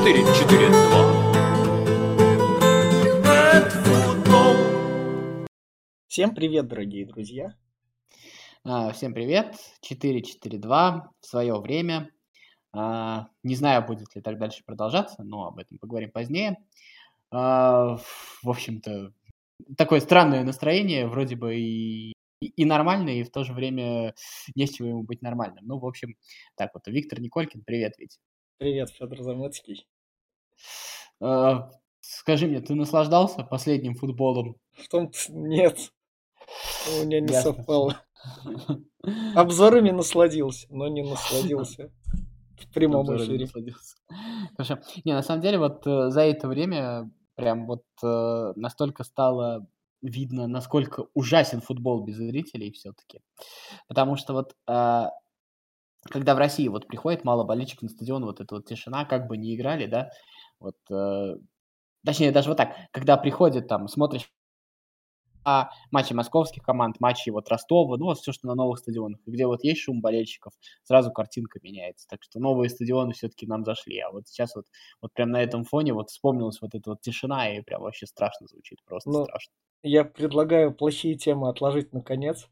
4-4-2. Всем привет, дорогие друзья. А, всем привет. 4-4-2 в свое время. А, не знаю, будет ли так дальше продолжаться, но об этом поговорим позднее. А, в общем-то, такое странное настроение, вроде бы и, и нормальное, и в то же время не с чего ему быть нормальным. Ну, в общем, так вот, Виктор Николькин, привет, Вить. Привет, Федор Замыцкий. А, скажи мне, ты наслаждался последним футболом? В том нет, у меня не Ясно. совпало. Обзорами насладился, но не насладился в прямом эфире. Хорошо. Не, на самом деле, вот э, за это время прям вот э, настолько стало видно, насколько ужасен футбол без зрителей все-таки. Потому что вот э, когда в России вот приходит мало болельщиков на стадион, вот эта вот тишина, как бы не играли, да, вот, э, точнее, даже вот так, когда приходит там, смотришь а матчи московских команд, матчи вот Ростова, ну, вот все, что на новых стадионах, где вот есть шум болельщиков, сразу картинка меняется. Так что новые стадионы все-таки нам зашли. А вот сейчас вот, вот прям на этом фоне вот вспомнилась вот эта вот тишина, и прям вообще страшно звучит, просто ну, страшно. Я предлагаю плохие темы отложить наконец.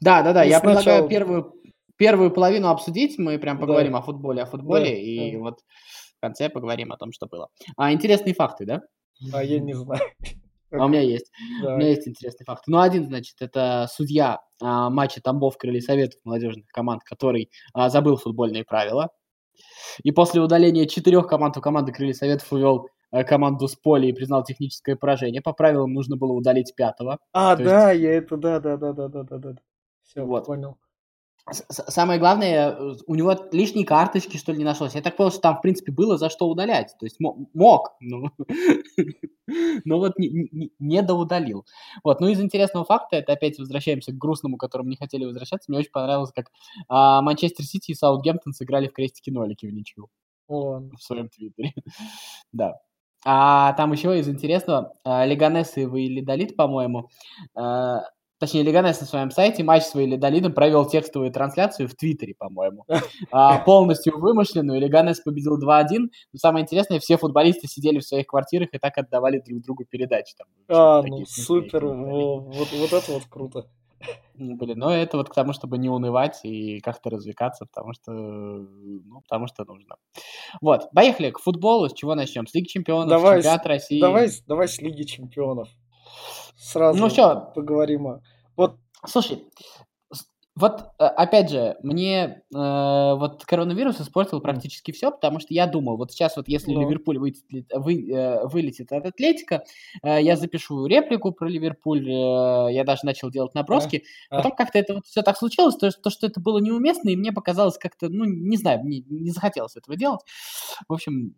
Да, да, да, и я сначала... предлагаю первую, первую половину обсудить, мы прям поговорим да. о футболе, о футболе, да, и да. вот конце поговорим о том, что было. А интересные факты, да? А я не знаю. А у меня есть. Да. У меня есть интересный факт. Ну, один, значит, это судья а, матча Тамбов Крылья Советов молодежных команд, который а, забыл футбольные правила. И после удаления четырех команд у команды Крылья Советов увел а, команду с поля и признал техническое поражение. По правилам нужно было удалить пятого. А, да, есть... я это, да, да, да, да, да, да, да. Все, вот. понял. Самое главное, э, у него лишней карточки, что ли, не нашлось. Я так понял, что там, в принципе, было за что удалять. То есть мог, но, но вот не, не, не доудалил. Вот. Ну, из интересного факта, это опять возвращаемся к грустному, к которому не хотели возвращаться. Мне очень понравилось, как а, Манчестер Сити и Саутгемптон сыграли в крестики-нолики в ничью. О. В своем твиттере. да. А там еще из интересного, а, Леганес и Ваилидолит, по-моему, а, точнее, Леганес на своем сайте матч с Валидолидом провел текстовую трансляцию в Твиттере, по-моему. А, полностью вымышленную. Леганес победил 2-1. Но самое интересное, все футболисты сидели в своих квартирах и так отдавали друг другу передачи. Там, а, ну супер. Вот, вот это вот круто. Ну, блин, ну это вот к тому, чтобы не унывать и как-то развлекаться, потому что, ну, потому что нужно. Вот, поехали к футболу. С чего начнем? С Лиги Чемпионов, давай, Чемпионат России. Давай, давай с Лиги Чемпионов. Сразу ну, все. поговорим о... Вот. Слушай, вот, э, опять же, мне э, вот коронавирус испортил практически все, потому что я думал, вот сейчас вот если ну. Ливерпуль вылетит, вы, э, вылетит от Атлетика, э, я запишу реплику про Ливерпуль, э, я даже начал делать наброски. А, Потом а. как-то это вот все так случилось, то, то, что это было неуместно, и мне показалось как-то, ну, не знаю, мне не захотелось этого делать. В общем,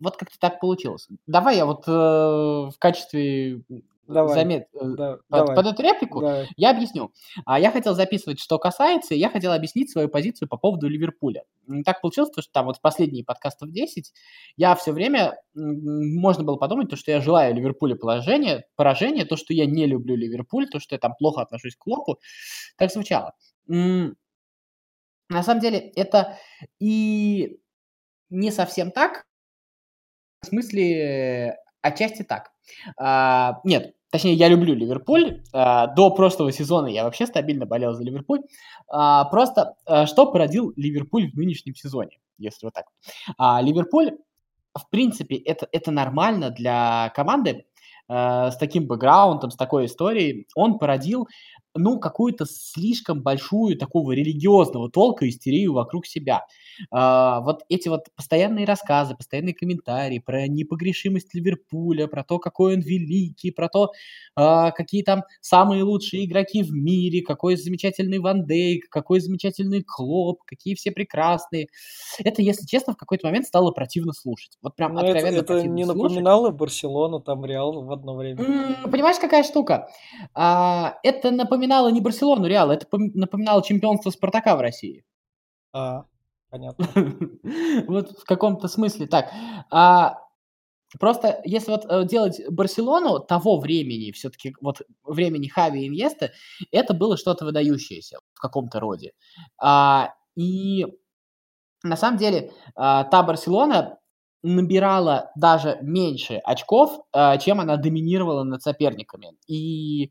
вот как-то так получилось. Давай я вот э, в качестве Давай. Замет, э, да, под, давай. под эту реплику давай. я объясню. А я хотел записывать, что касается, я хотел объяснить свою позицию по поводу Ливерпуля. Так получилось, что там вот последние подкастов 10 я все время, можно было подумать, то, что я желаю Ливерпулю положение, поражение, то, что я не люблю Ливерпуль, то, что я там плохо отношусь к Клопу, так звучало. На самом деле это и не совсем так, в смысле, отчасти так. А, нет, точнее, я люблю Ливерпуль. А, до прошлого сезона я вообще стабильно болел за Ливерпуль. А, просто а, что породил Ливерпуль в нынешнем сезоне, если вот так. А, Ливерпуль, в принципе, это, это нормально для команды а, с таким бэкграундом, с такой историей. Он породил ну, какую-то слишком большую такого религиозного толка истерию вокруг себя. А, вот эти вот постоянные рассказы, постоянные комментарии про непогрешимость Ливерпуля, про то, какой он великий, про то, а, какие там самые лучшие игроки в мире, какой замечательный Ван Дейк, какой замечательный Клоп, какие все прекрасные. Это, если честно, в какой-то момент стало противно слушать. Вот прям Но ну, откровенно Это, это не слушать. напоминало Барселону, там Реал в одно время? М-м, понимаешь, какая штука? А, это напоминало напоминало не Барселону Реал, это напоминало чемпионство Спартака в России. А, понятно. Вот в каком-то смысле так. А, Просто если вот э, делать Барселону того времени, все-таки вот времени Хави и Иньеста, это было что-то выдающееся в каком-то роде. А, и на самом деле а, та Барселона, набирала даже меньше очков, э, чем она доминировала над соперниками. И э,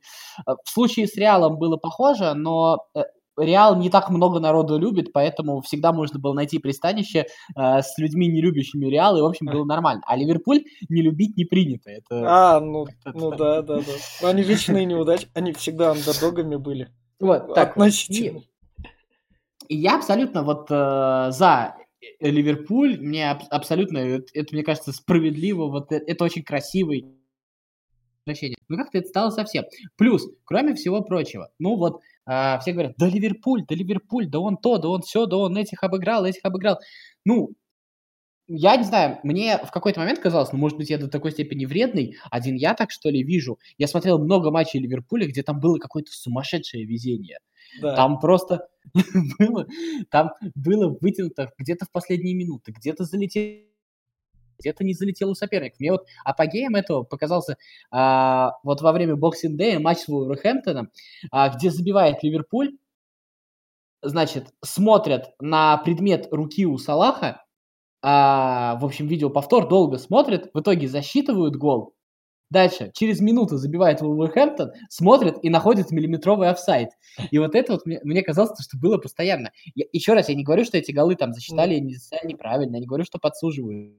в случае с Реалом было похоже, но э, Реал не так много народу любит, поэтому всегда можно было найти пристанище э, с людьми, не любящими Реал, и, в общем, было нормально. А Ливерпуль не любить не принято. Это... А, ну, ну да, да, да. Они вечные неудачи, они всегда андердогами были. Вот, так. Относительно. И я абсолютно вот э, за Ливерпуль, мне аб- абсолютно, это, это, мне кажется, справедливо, вот это, это очень красивый возвращение. Ну как-то это стало совсем. Плюс, кроме всего прочего, ну вот а, все говорят, да Ливерпуль, да Ливерпуль, да он то, да он все, да он этих обыграл, этих обыграл. Ну, я не знаю, мне в какой-то момент казалось, ну, может быть, я до такой степени вредный, один я так, что ли, вижу. Я смотрел много матчей Ливерпуля, где там было какое-то сумасшедшее везение. Да. Там просто было, там было вытянуто где-то в последние минуты, где-то залетело где-то не залетел у соперников. Мне вот апогеем этого показался а, вот во время Boxing Day матч с Вулверхэмптоном, а, где забивает Ливерпуль, значит, смотрят на предмет руки у Салаха, а, в общем, видео повтор долго смотрят, в итоге засчитывают гол, Дальше, через минуту забивает Вулверхэмптон, смотрит и находит миллиметровый офсайд. И вот это вот мне, мне казалось, что было постоянно. Я, еще раз, я не говорю, что эти голы там засчитали не, неправильно, я не говорю, что подсуживают.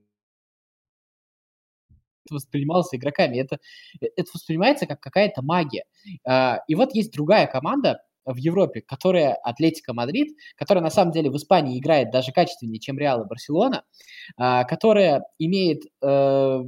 Это воспринималось игроками. Это, это воспринимается как какая-то магия. А, и вот есть другая команда, в Европе, которая Атлетика Мадрид, которая на самом деле в Испании играет даже качественнее, чем Реал и Барселона, а, которая имеет э,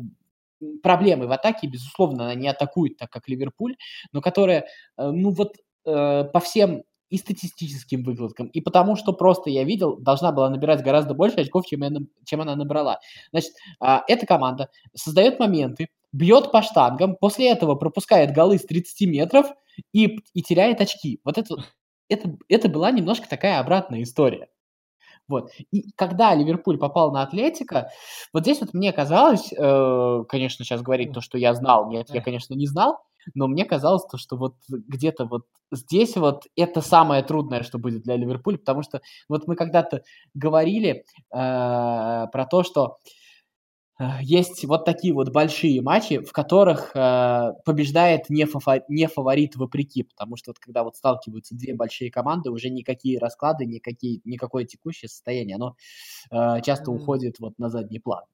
проблемы в атаке, безусловно, она не атакует так, как Ливерпуль, но которая, э, ну вот э, по всем и статистическим выкладкам, и потому что просто я видел, должна была набирать гораздо больше очков, чем, я, чем она набрала. Значит, а, эта команда создает моменты, бьет по штангам, после этого пропускает голы с 30 метров и, и теряет очки. Вот это, это, это была немножко такая обратная история. Вот. И когда Ливерпуль попал на Атлетика, вот здесь вот мне казалось, э, конечно, сейчас говорить то, что я знал, нет, я, конечно, не знал, но мне казалось то, что вот где-то вот здесь вот это самое трудное, что будет для Ливерпуля, потому что вот мы когда-то говорили э, про то, что э, есть вот такие вот большие матчи, в которых э, побеждает не, фафо- не фаворит вопреки, потому что вот когда вот сталкиваются две большие команды, уже никакие расклады, никакие, никакое текущее состояние, оно э, часто mm-hmm. уходит вот на задний план.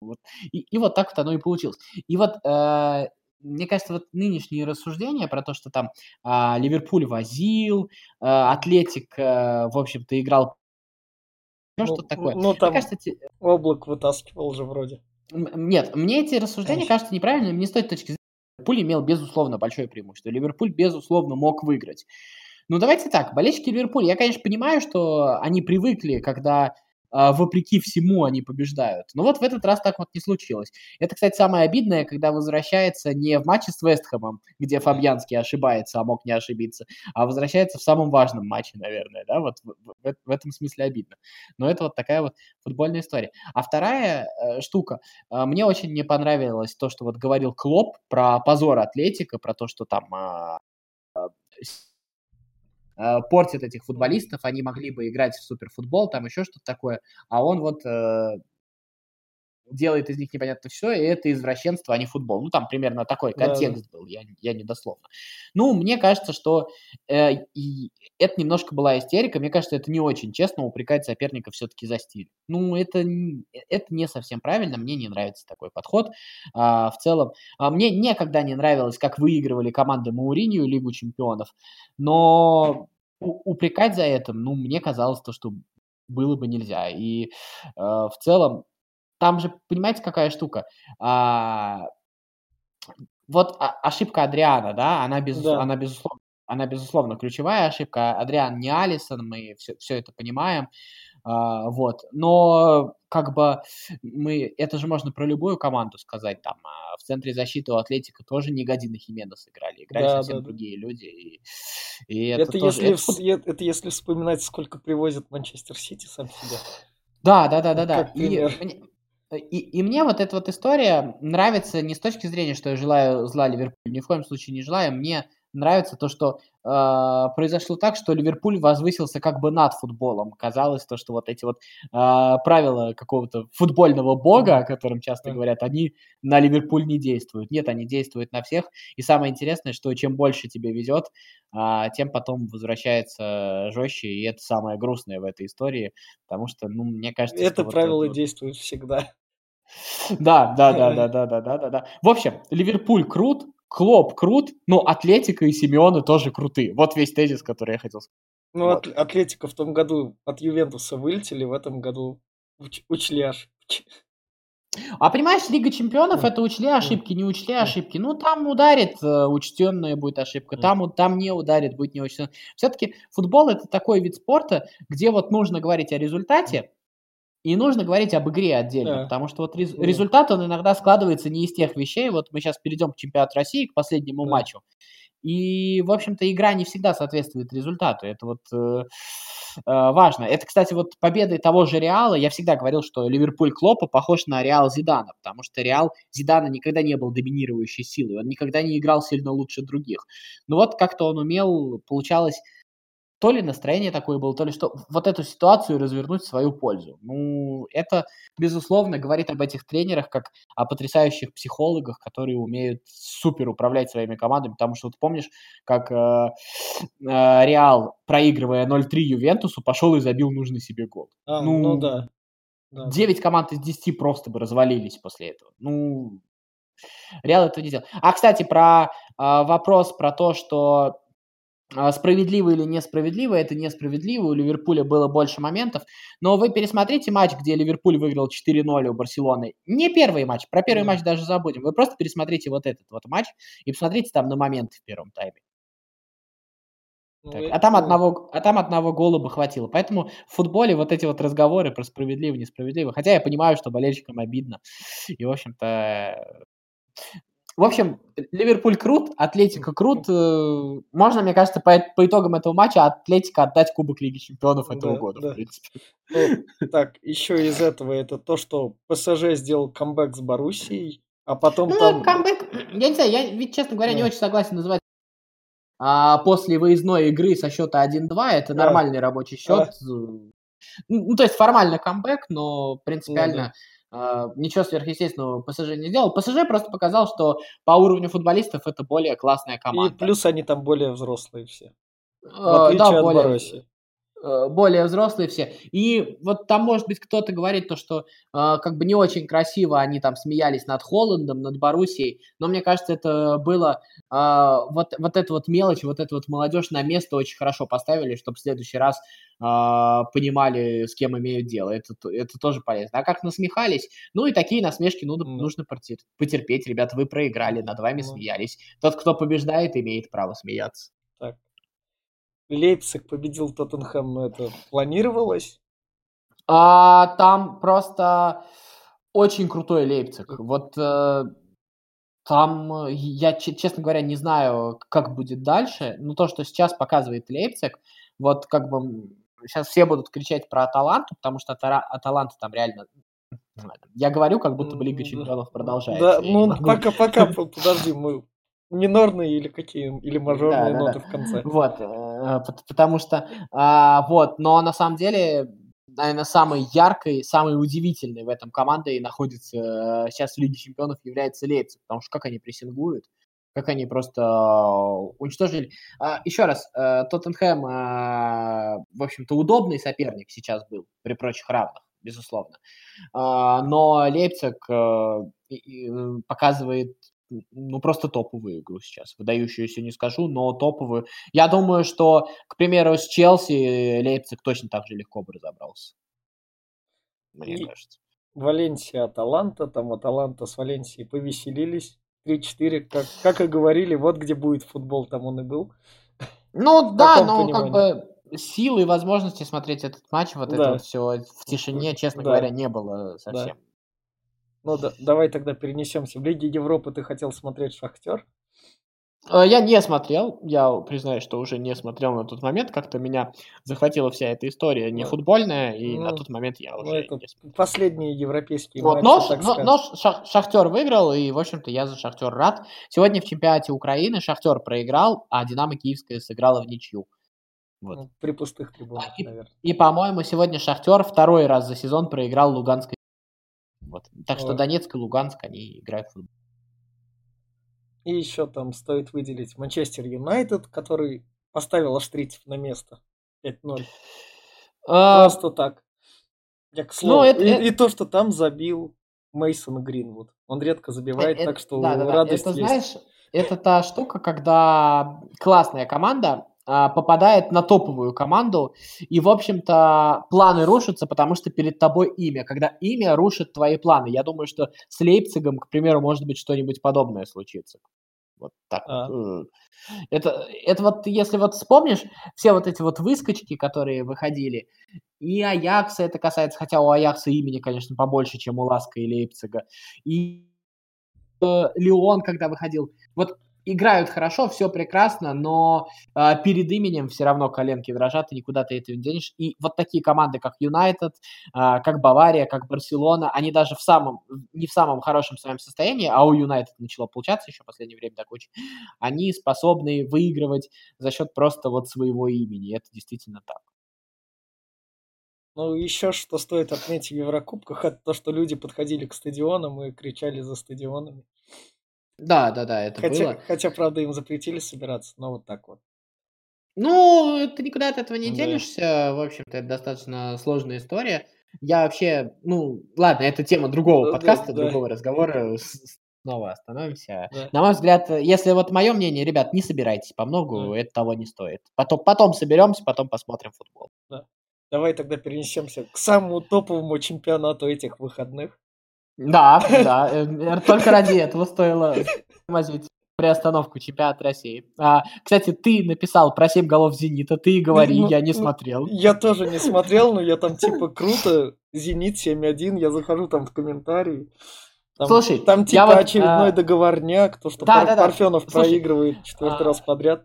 Вот. И, и вот так вот оно и получилось. И вот э, мне кажется, вот нынешние рассуждения про то, что там э, Ливерпуль возил, э, Атлетик, э, в общем-то, играл ну, что-то такое. Ну, там мне кажется, облак вытаскивал же вроде. Нет, мне эти рассуждения Конечно. кажутся неправильными. Не с той точки зрения. Ливерпуль имел, безусловно, большое преимущество. Ливерпуль, безусловно, мог выиграть. Ну, давайте так, болельщики Ливерпуля, я, конечно, понимаю, что они привыкли, когда вопреки всему они побеждают. Но вот в этот раз так вот не случилось. Это, кстати, самое обидное, когда возвращается не в матче с Вестхэмом, где Фабьянский ошибается, а мог не ошибиться, а возвращается в самом важном матче, наверное, да, вот в, в, в этом смысле обидно. Но это вот такая вот футбольная история. А вторая э, штука, э, мне очень не понравилось то, что вот говорил Клоп про позор Атлетика, про то, что там Э, портит этих футболистов, они могли бы играть в суперфутбол, там еще что-то такое, а он вот э, делает из них непонятно все, и это извращенство, а не футбол. Ну, там примерно такой контекст да, был, я, я не дословно. Ну, мне кажется, что э, и это немножко была истерика. Мне кажется, это не очень честно упрекать соперника все-таки за стиль. Ну, это, это не совсем правильно, мне не нравится такой подход. А, в целом, а мне никогда не нравилось, как выигрывали команды Мауринию Лигу чемпионов, но упрекать за это, ну, мне казалось то, что было бы нельзя. И э, в целом, там же, понимаете, какая штука? А, вот ошибка Адриана, да, она, без, да. она, безусловно, она, безусловно, ключевая ошибка. Адриан не Алисон, мы все, все это понимаем. А, вот. Но как бы мы, это же можно про любую команду сказать, там, а в центре защиты у Атлетика тоже не Годин и Хименес играли, играли да, совсем да, другие да. люди. И, и это, это, тоже, если, это... это если вспоминать, сколько привозит Манчестер Сити сам себя. Да, да, да, да, да. И, и, и мне вот эта вот история нравится не с точки зрения, что я желаю зла Ливерпулю, ни в коем случае не желаю. Мне нравится то, что э, произошло так, что Ливерпуль возвысился как бы над футболом. Казалось то, что вот эти вот э, правила какого-то футбольного бога, о котором часто говорят, они на Ливерпуль не действуют. Нет, они действуют на всех. И самое интересное, что чем больше тебе везет, э, тем потом возвращается жестче, и это самое грустное в этой истории, потому что, ну, мне кажется, это правило вот, действует всегда. Да, да, да, да, да, да, да, да, да. В общем, Ливерпуль крут, Клоп крут, но Атлетика и Симеоны тоже крутые. Вот весь тезис, который я хотел сказать. Ну, вот. Атлетика в том году от Ювентуса вылетели, в этом году уч- учли ошибки. А понимаешь, Лига Чемпионов это учли ошибки, не учли ошибки. Ну, там ударит, э, учтенная будет ошибка, там, там не ударит, будет не учтенная. Все-таки футбол это такой вид спорта, где вот нужно говорить о результате, и нужно говорить об игре отдельно, да. потому что вот рез, да. результат, он иногда складывается не из тех вещей. Вот мы сейчас перейдем к чемпионату России, к последнему да. матчу. И, в общем-то, игра не всегда соответствует результату. Это вот э, э, важно. Это, кстати, вот победой того же Реала, я всегда говорил, что Ливерпуль Клопа похож на Реал Зидана, потому что Реал Зидана никогда не был доминирующей силой, он никогда не играл сильно лучше других. Но вот как-то он умел, получалось то ли настроение такое было, то ли что, вот эту ситуацию развернуть в свою пользу. Ну, это, безусловно, говорит об этих тренерах, как о потрясающих психологах, которые умеют супер управлять своими командами, потому что вот помнишь, как э, э, Реал, проигрывая 0-3 Ювентусу, пошел и забил нужный себе гол. А, ну, ну да. да. 9 команд из 10 просто бы развалились после этого. Ну, Реал этого не сделал. А, кстати, про э, вопрос про то, что справедливо или несправедливо, это несправедливо, у Ливерпуля было больше моментов, но вы пересмотрите матч, где Ливерпуль выиграл 4-0 у Барселоны, не первый матч, про первый матч даже забудем, вы просто пересмотрите вот этот вот матч и посмотрите там на моменты в первом тайме. Ну, так, а, там одного, а там одного гола бы хватило. Поэтому в футболе вот эти вот разговоры про справедливо, несправедливо. Хотя я понимаю, что болельщикам обидно. И, в общем-то, в общем, Ливерпуль крут, Атлетика крут. Э, можно, мне кажется, по, по итогам этого матча Атлетика отдать Кубок Лиги Чемпионов этого да, года, да. в принципе. Ну, так, еще из этого это то, что ПСЖ сделал камбэк с Боруссией, а потом ну, там... камбэк, я не знаю, я, ведь, честно говоря, да. не очень согласен называть а после выездной игры со счета 1-2 это да. нормальный рабочий счет. Да. Ну, ну, то есть формально камбэк, но принципиально ну, да ничего сверхъестественного ПСЖ не сделал. ПСЖ просто показал, что по уровню футболистов это более классная команда. И плюс они там более взрослые все. В отличие да, от более, Боруссии. Uh, более взрослые все. И вот там, может быть, кто-то говорит то, что как бы не очень красиво они там смеялись над Холландом, над Боруссией, но мне кажется, это было вот, вот эта вот мелочь, вот эта вот молодежь на место очень хорошо поставили, чтобы в следующий раз а, понимали, с кем имеют дело. Это, это тоже полезно. А как насмехались? Ну и такие насмешки ну, mm. нужно потерпеть. Ребята, вы проиграли, над вами mm. смеялись. Тот, кто побеждает, имеет право смеяться. Так. Лейпциг победил Тоттенхэм, это планировалось? А, там просто очень крутой Лейпциг. Вот э, там, я, честно говоря, не знаю, как будет дальше, но то, что сейчас показывает Лейпциг, вот как бы сейчас все будут кричать про Аталанту, потому что Аталанта там реально я говорю, как будто бы Лига Чемпионов продолжается. Да, ну пока, пока, подожди, мы минорные или какие, или мажорные да, ноты да, в конце. Вот, э, потому что, а, вот, но на самом деле, наверное, самой яркой, самой удивительной в этом команде находится э, сейчас в Лиге Чемпионов является Лейпциг, потому что как они прессингуют, как они просто уничтожили. А, еще раз, э, Тоттенхэм, в общем-то, удобный соперник сейчас был при прочих равных, безусловно. А, но Лейпциг э, показывает ну, просто топовую игру сейчас. Выдающуюся не скажу, но топовую. Я думаю, что, к примеру, с Челси Лейпциг точно так же легко бы разобрался. Мне и кажется. Валенсия, Аталанта, там Аталанта с Валенсией повеселились. 3-4, как, как и говорили, вот где будет футбол, там он и был. Ну да, но как бы силы и возможности смотреть этот матч, вот да. это вот все в тишине, честно да. говоря, не было совсем. Да. Ну да, давай тогда перенесемся. В Лиге Европы ты хотел смотреть Шахтер? Э, я не смотрел, я признаю, что уже не смотрел на тот момент, как-то меня захватила вся эта история не футбольная, и ну, на тот момент я ну, уже не смотрел. Последние европейские вот, матчи, но, но, но Шах, Шахтер выиграл, и, в общем-то, я за Шахтер рад. Сегодня в чемпионате Украины Шахтер проиграл, а Динамо Киевская сыграла в ничью. Вот. Ну, при пустых трибунах, а, и, наверное. И, по-моему, сегодня Шахтер второй раз за сезон проиграл Луганской. Вот. Так что Донецк и Луганск, они играют в футбол. И еще там стоит выделить Манчестер Юнайтед, который поставил Аштритив на место 5-0. А... Просто так. Я к слову. Ну, это, и, это... и то, что там забил Мейсон Гринвуд. Он редко забивает, это, так что да, да, радость это, есть. знаешь, это та штука, когда классная команда попадает на топовую команду, и, в общем-то, планы рушатся, потому что перед тобой имя. Когда имя рушит твои планы. Я думаю, что с Лейпцигом, к примеру, может быть что-нибудь подобное случится. Вот так а. вот. Это, это вот, если вот вспомнишь, все вот эти вот выскочки, которые выходили, и Аякса это касается, хотя у Аякса имени, конечно, побольше, чем у Ласка и Лейпцига, и э, Леон, когда выходил. Вот играют хорошо, все прекрасно, но э, перед именем все равно коленки дрожат, и никуда ты это не денешь. И вот такие команды, как Юнайтед, э, как Бавария, как Барселона, они даже в самом, не в самом хорошем своем состоянии, а у Юнайтед начало получаться еще в последнее время так очень, они способны выигрывать за счет просто вот своего имени. Это действительно так. Ну, еще что стоит отметить в Еврокубках, это то, что люди подходили к стадионам и кричали за стадионами. Да, да, да, это хотя, было. Хотя, правда, им запретили собираться, но вот так вот. Ну, ты никуда от этого не да. денешься. В общем-то, это достаточно сложная история. Я вообще, ну, ладно, это тема другого да, подкаста, да, другого да. разговора. Снова остановимся. Да. На мой взгляд, если вот мое мнение, ребят, не собирайтесь по многу, да. это того не стоит. Потом, потом соберемся, потом посмотрим футбол. Да. Давай тогда перенесемся к самому топовому чемпионату этих выходных. Да, да, э, только ради этого стоило тормозить приостановку чемпионата России. А, кстати, ты написал про 7 голов «Зенита», ты говори, ну, я не ну, смотрел. Я тоже не смотрел, но я там типа круто, «Зенит» 7-1, я захожу там в комментарии. Там, Слушай, там типа вот, очередной а... договорняк, то, что да, Пар- да, да. Парфенов Слушай, проигрывает четвертый а... раз подряд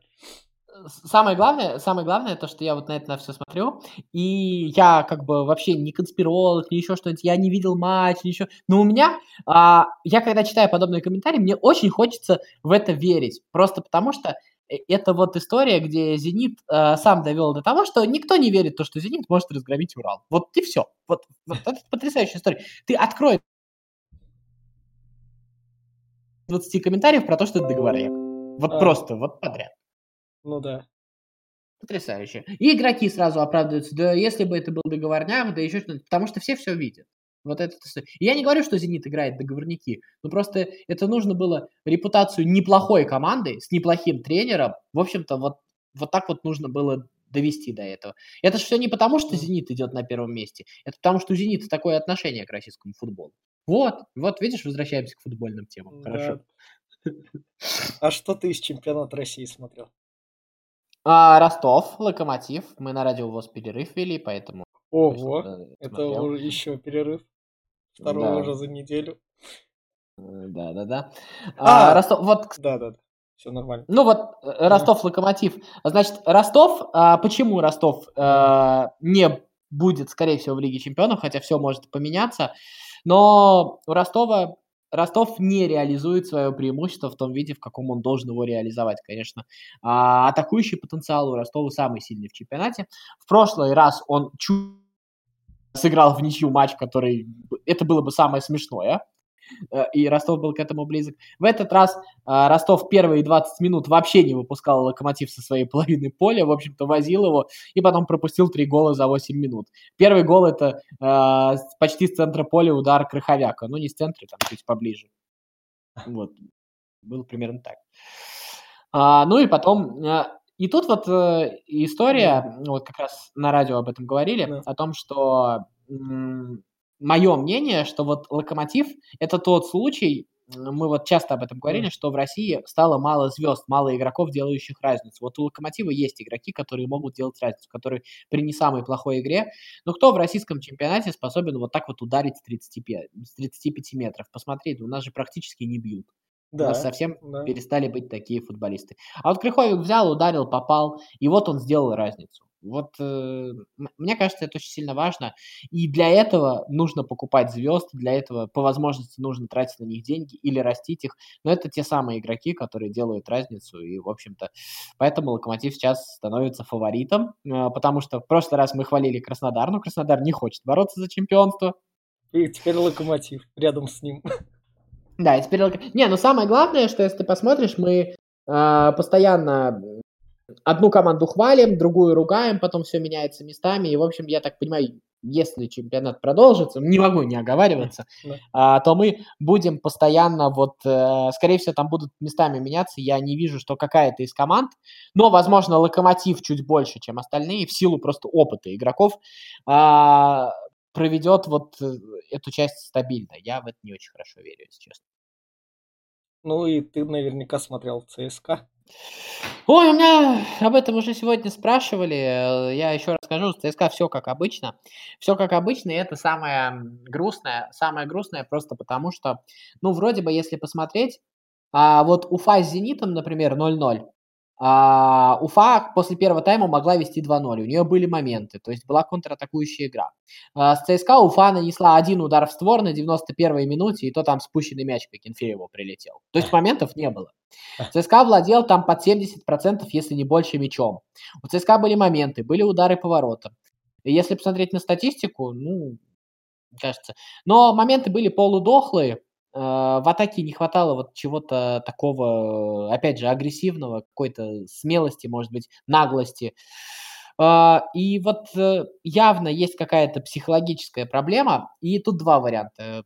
самое главное, самое главное, то, что я вот на это на все смотрю, и я как бы вообще не конспиролог, ни еще что-нибудь, я не видел матч, ничего. Но у меня, а, я когда читаю подобные комментарии, мне очень хочется в это верить, просто потому что э, это вот история, где «Зенит» э, сам довел до того, что никто не верит в то, что «Зенит» может разгромить Урал. Вот и все. Вот, вот это потрясающая история. Ты открой 20 комментариев про то, что это договорняк. Вот а. просто, вот подряд. Ну да. Потрясающе. И игроки сразу оправдываются, да если бы это был договорняк, да еще что-то, потому что все все видят. Вот это. Я не говорю, что «Зенит» играет договорники, но просто это нужно было репутацию неплохой команды с неплохим тренером. В общем-то, вот, вот так вот нужно было довести до этого. Это же все не потому, что «Зенит» идет на первом месте. Это потому, что у «Зенита» такое отношение к российскому футболу. Вот, вот, видишь, возвращаемся к футбольным темам. Да. Хорошо. А что ты из чемпионата России смотрел? А, Ростов, Локомотив. Мы на радио ВОЗ перерыв вели, поэтому... Ого, это уже еще перерыв. Второго да. уже за неделю. Да-да-да. А, а, Ростов, вот... Да-да-да. Все нормально. Ну вот, э, Ростов, Локомотив. Значит, Ростов, а, почему Ростов а, не будет, скорее всего, в Лиге Чемпионов, хотя все может поменяться. Но у Ростова Ростов не реализует свое преимущество в том виде, в каком он должен его реализовать, конечно. А, атакующий потенциал у Ростова самый сильный в чемпионате. В прошлый раз он чуть сыграл в ничью матч, который... Это было бы самое смешное. Э, и Ростов был к этому близок. В этот раз э, Ростов первые 20 минут вообще не выпускал Локомотив со своей половины поля, в общем-то, возил его, и потом пропустил три гола за 8 минут. Первый гол это э, почти с центра поля удар Крыховяка, ну не с центра, там чуть поближе. Вот, было примерно так. А, ну и потом, и тут вот история, вот как раз на радио об этом говорили, о том, что мое мнение, что вот Локомотив – это тот случай, мы вот часто об этом говорили, что в России стало мало звезд, мало игроков, делающих разницу. Вот у Локомотива есть игроки, которые могут делать разницу, которые при не самой плохой игре. Но кто в российском чемпионате способен вот так вот ударить с 35, с 35 метров? Посмотри, у нас же практически не бьют. Да, у нас совсем да. перестали быть такие футболисты. А вот Крыховик взял, ударил, попал, и вот он сделал разницу. Вот э, мне кажется, это очень сильно важно. И для этого нужно покупать звезд, для этого по возможности нужно тратить на них деньги или растить их. Но это те самые игроки, которые делают разницу. И, в общем-то, поэтому Локомотив сейчас становится фаворитом, э, потому что в прошлый раз мы хвалили Краснодар, но Краснодар не хочет бороться за чемпионство. И теперь Локомотив рядом с ним. Да, и теперь... Не, но самое главное, что если ты посмотришь, мы э, постоянно одну команду хвалим, другую ругаем, потом все меняется местами. И, в общем, я так понимаю, если чемпионат продолжится, не могу не оговариваться, а, то мы будем постоянно, вот, э, скорее всего, там будут местами меняться. Я не вижу, что какая-то из команд, но, возможно, Локомотив чуть больше, чем остальные, в силу просто опыта игроков, а, проведет вот э, эту часть стабильно. Я в это не очень хорошо верю, если честно. Ну и ты наверняка смотрел ЦСКА. Ой, у меня об этом уже сегодня спрашивали. Я еще расскажу. С ЦСКА все как обычно. Все как обычно, и это самое грустное. Самое грустное просто потому, что, ну, вроде бы, если посмотреть, а вот Уфа с Зенитом, например, 0-0, а, Уфа после первого тайма могла вести 2-0. У нее были моменты, то есть была контратакующая игра. А, с ЦСКА Уфа нанесла один удар в створ на 91-й минуте, и то там спущенный мяч по Кенфееву прилетел. То есть моментов не было. ЦСКА владел там под 70%, если не больше мячом. У ЦСКА были моменты, были удары по воротам. И если посмотреть на статистику, ну, кажется. Но моменты были полудохлые, Э, в атаке не хватало вот чего-то такого, опять же, агрессивного, какой-то смелости, может быть, наглости. А, и вот э, явно есть какая-то психологическая проблема, и тут два варианта.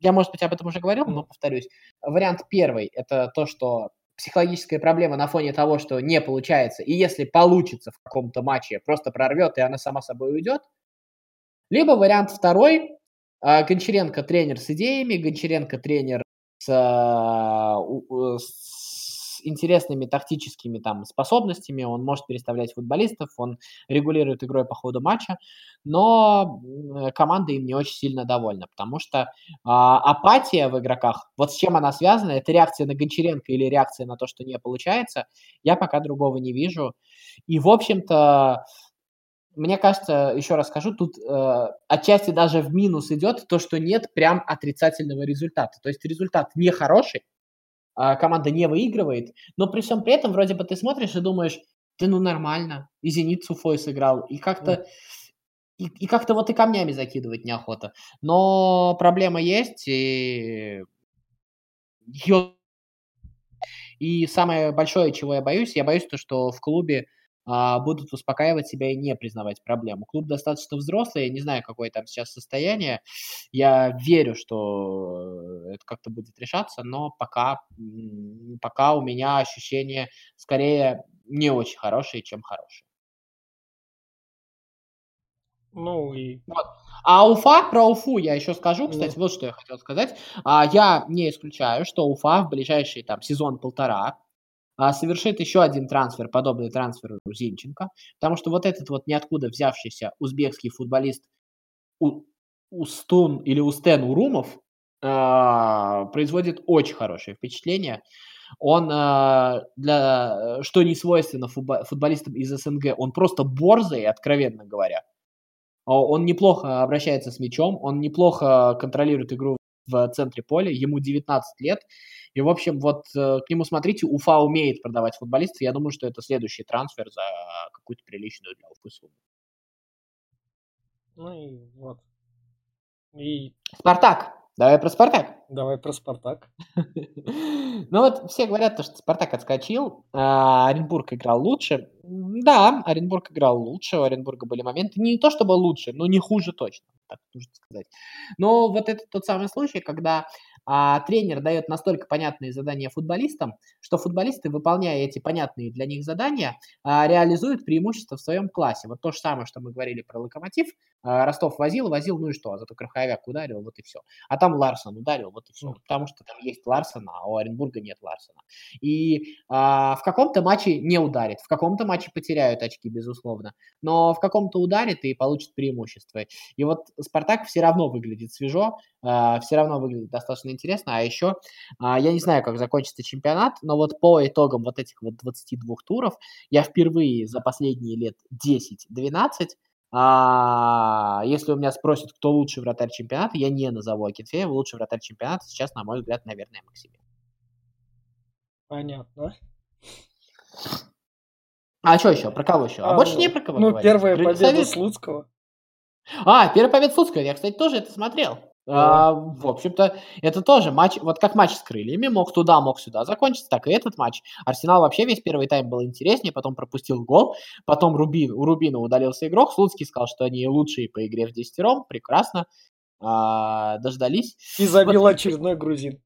Я, может быть, об этом уже говорил, но повторюсь. Вариант первый – это то, что психологическая проблема на фоне того, что не получается, и если получится в каком-то матче, просто прорвет, и она сама собой уйдет. Либо вариант второй, а, Гончаренко тренер с идеями, Гончаренко тренер с, а, интересными тактическими там способностями, он может переставлять футболистов, он регулирует игрой по ходу матча, но команда им не очень сильно довольна, потому что а, апатия в игроках, вот с чем она связана, это реакция на Гончаренко или реакция на то, что не получается, я пока другого не вижу. И, в общем-то, мне кажется, еще раз скажу, тут э, отчасти даже в минус идет то, что нет прям отрицательного результата. То есть результат не хороший, э, команда не выигрывает, но при всем при этом вроде бы ты смотришь и думаешь, да ну нормально, и Зенит с Уфой сыграл, и как-то... И, и как-то вот и камнями закидывать неохота. Но проблема есть, и ее... И самое большое, чего я боюсь, я боюсь то, что в клубе а, будут успокаивать себя и не признавать проблему. Клуб достаточно взрослый, я не знаю, какое там сейчас состояние. Я верю, что это как-то будет решаться, но пока, пока у меня ощущения скорее не очень хорошие, чем хорошие. Ну и... Вот. А Уфа, про Уфу я еще скажу, кстати, вот что я хотел сказать. А, я не исключаю, что Уфа в ближайший там сезон-полтора а, совершит еще один трансфер, подобный трансферу Зинченко, потому что вот этот вот ниоткуда взявшийся узбекский футболист У, Устун или Устен Урумов а, производит очень хорошее впечатление. Он а, для, что не свойственно футболистам из СНГ, он просто борзый, откровенно говоря. Он неплохо обращается с мячом, он неплохо контролирует игру в центре поля, ему 19 лет, и, в общем, вот э, к нему смотрите, Уфа умеет продавать футболистов. Я думаю, что это следующий трансфер за какую-то приличную для Уфы сумму. Ну и вот. И... Спартак. Давай про Спартак. Давай про Спартак. Ну вот все говорят, что Спартак отскочил, а Оренбург играл лучше. Да, Оренбург играл лучше, у Оренбурга были моменты. Не то чтобы лучше, но не хуже точно, так нужно сказать. Но вот это тот самый случай, когда а тренер дает настолько понятные задания футболистам, что футболисты, выполняя эти понятные для них задания, а, реализуют преимущество в своем классе. Вот то же самое, что мы говорили про Локомотив. А, Ростов возил, возил, ну и что? А зато Краховяк ударил, вот и все. А там Ларсон ударил, вот и все. Потому что там есть Ларсона, а у Оренбурга нет Ларсона. И а, в каком-то матче не ударит, в каком-то матче потеряют очки, безусловно. Но в каком-то ударит и получит преимущество. И вот Спартак все равно выглядит свежо, а, все равно выглядит достаточно интересно интересно. А еще, а, я не знаю, как закончится чемпионат, но вот по итогам вот этих вот 22 туров я впервые за последние лет 10-12 а, если у меня спросят, кто лучший вратарь чемпионата, я не назову Акинфеева. Лучший вратарь чемпионата сейчас, на мой взгляд, наверное, Максимин. Понятно. А что еще? Про кого еще? А, а больше не про кого Ну, говорить. первая Про победа. Слуцкого. А, первая победа Слуцкого. Я, кстати, тоже это смотрел. А, в общем-то, это тоже матч, вот как матч с крыльями, мог туда, мог сюда закончиться, так и этот матч. Арсенал вообще весь первый тайм был интереснее, потом пропустил гол, потом Рубин, у Рубина удалился игрок, Слуцкий сказал, что они лучшие по игре в десятером, прекрасно, а, дождались. И забил вот. очередной грузин.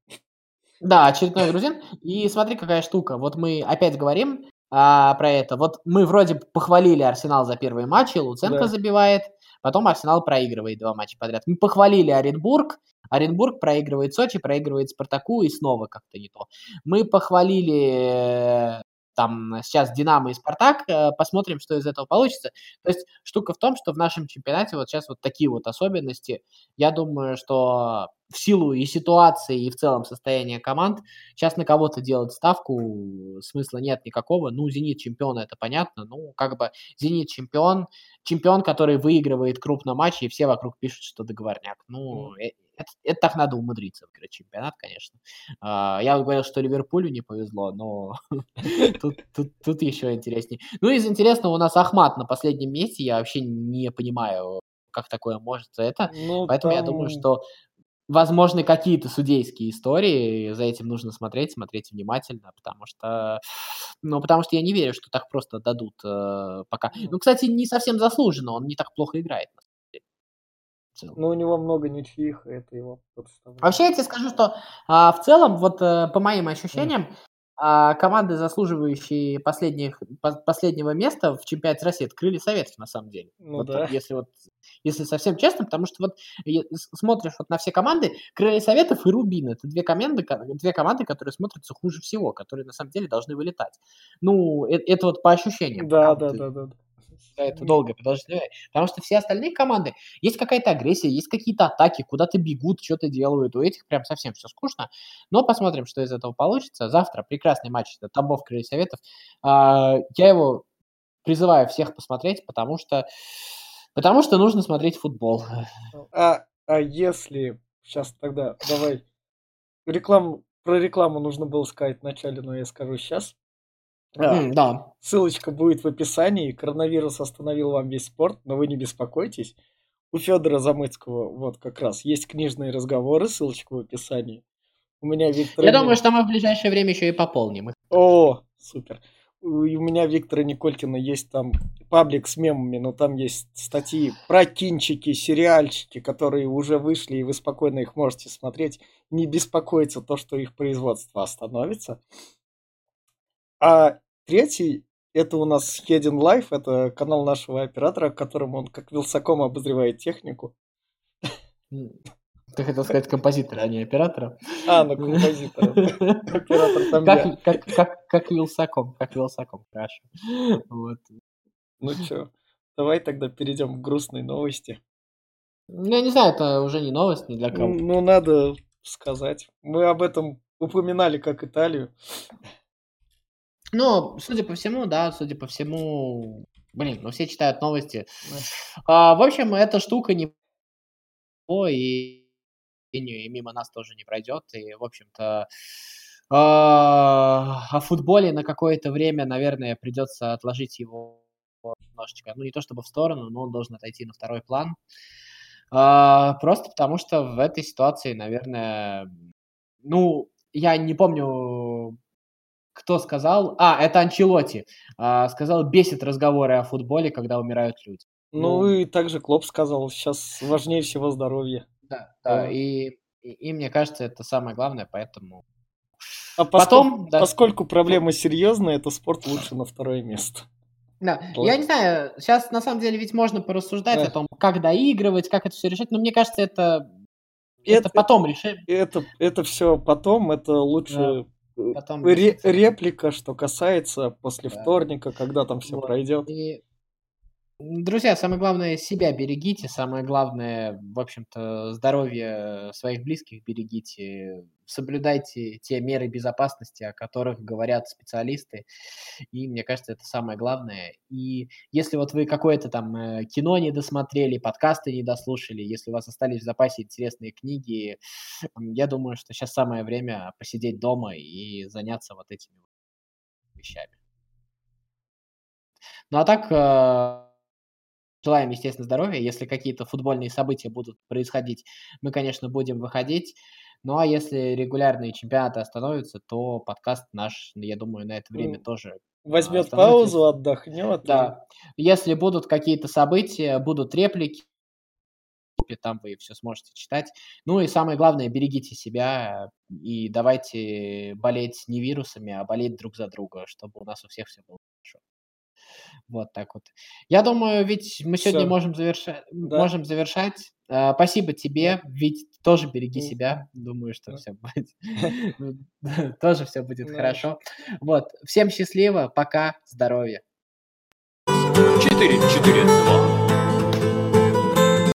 Да, очередной грузин. И смотри, какая штука. Вот мы опять говорим а, про это. Вот мы вроде похвалили Арсенал за первые матчи, Луценко да. забивает, Потом Арсенал проигрывает два матча подряд. Мы похвалили Оренбург. Оренбург проигрывает Сочи, проигрывает Спартаку и снова как-то не то. Мы похвалили там сейчас Динамо и Спартак, э, посмотрим, что из этого получится. То есть штука в том, что в нашем чемпионате вот сейчас вот такие вот особенности. Я думаю, что в силу и ситуации, и в целом состояния команд, сейчас на кого-то делать ставку смысла нет никакого. Ну, Зенит чемпион, это понятно. Ну, как бы Зенит чемпион, чемпион, который выигрывает крупно матчи, и все вокруг пишут, что договорняк. Ну, э, это, это так надо умудриться выиграть чемпионат, конечно. А, я говорил, что Ливерпулю не повезло, но тут, тут, тут еще интереснее. Ну, из интересного у нас Ахмат на последнем месте. Я вообще не понимаю, как такое может это. Ну, Поэтому там... я думаю, что возможны какие-то судейские истории, за этим нужно смотреть, смотреть внимательно, потому что, ну, потому что я не верю, что так просто дадут э, пока. Ну, кстати, не совсем заслуженно, он не так плохо играет. Ну, у него много ничьих, это его подставляет. Вообще, я тебе скажу, что а, в целом, вот э, по моим ощущениям, а команды, заслуживающие последних, последнего места в чемпионате России, открыли Советов, на самом деле. Ну, вот, да. Если вот если совсем честно, потому что вот смотришь вот на все команды, Крылья Советов и Рубин, это две команды, две команды, которые смотрятся хуже всего, которые на самом деле должны вылетать. Ну, это, это вот по ощущениям. Да, да, да, да, да это долго подождать. Потому что все остальные команды, есть какая-то агрессия, есть какие-то атаки, куда-то бегут, что-то делают. У этих прям совсем все скучно. Но посмотрим, что из этого получится. Завтра прекрасный матч, это Тамбов Крылья Советов. А, я его призываю всех посмотреть, потому что, потому что нужно смотреть футбол. А, а если... Сейчас тогда давай... Рекламу, про рекламу нужно было сказать вначале, но я скажу сейчас. А, да. Ссылочка будет в описании. Коронавирус остановил вам весь спорт, но вы не беспокойтесь. У Федора Замыцкого вот как раз есть книжные разговоры, ссылочка в описании. У меня Виктор... Я думаю, что мы в ближайшее время еще и пополним их. О, супер. У меня Виктора Николькина есть там паблик с мемами, но там есть статьи про кинчики, сериальчики, которые уже вышли, и вы спокойно их можете смотреть. Не беспокоиться то, что их производство остановится. А Третий это у нас Hidden Life, это канал нашего оператора, которым он как Вилсаком обозревает технику. Ты хотел сказать композитора, а не оператора? А, ну композитора. Оператор там как, как, как, как Вилсаком, как Вилсаком, хорошо. Вот. Ну что, давай тогда перейдем к грустной новости. Ну, я не знаю, это уже не новость ни для кого. Ну, надо сказать. Мы об этом упоминали как Италию. Ну, судя по всему, да, судя по всему, блин, ну все читают новости. А, в общем, эта штука не и, и мимо нас тоже не пройдет. И, в общем-то, а, о футболе на какое-то время, наверное, придется отложить его немножечко, ну не то чтобы в сторону, но он должен отойти на второй план. А, просто потому что в этой ситуации, наверное, ну, я не помню кто сказал? А, это Анчелоти. А, сказал, бесит разговоры о футболе, когда умирают люди. Ну, ну и также Клоп сказал, сейчас важнее всего здоровье. Да, да, и, и, и мне кажется, это самое главное, поэтому... А Потом, да. поскольку проблема серьезная, это спорт лучше на второе место. Да, вот. я не знаю, сейчас на самом деле ведь можно порассуждать да. о том, как доигрывать, как это все решать, но мне кажется, это это, это потом решим. Это, это все потом, это лучше да. Потом Ре- реплика, что касается после да. вторника, когда там все пройдет. И Друзья, самое главное, себя берегите, самое главное, в общем-то, здоровье своих близких берегите, соблюдайте те меры безопасности, о которых говорят специалисты, и мне кажется, это самое главное. И если вот вы какое-то там э, кино не досмотрели, подкасты не дослушали, если у вас остались в запасе интересные книги, я думаю, что сейчас самое время посидеть дома и заняться вот этими вещами. Ну а так, э, Желаем, естественно, здоровья. Если какие-то футбольные события будут происходить, мы, конечно, будем выходить. Ну, а если регулярные чемпионаты остановятся, то подкаст наш, я думаю, на это время тоже Возьмет паузу, отдохнет. Да. И... Если будут какие-то события, будут реплики, там вы все сможете читать. Ну и самое главное, берегите себя и давайте болеть не вирусами, а болеть друг за друга, чтобы у нас у всех все было. Вот так вот. Я думаю, ведь мы сегодня Всё. можем завершать. Да. Можем завершать. А, спасибо тебе, ведь тоже береги себя. Думаю, что да. все будет тоже все будет хорошо. Вот. Всем счастливо, пока, здоровья. 4, 4, 2.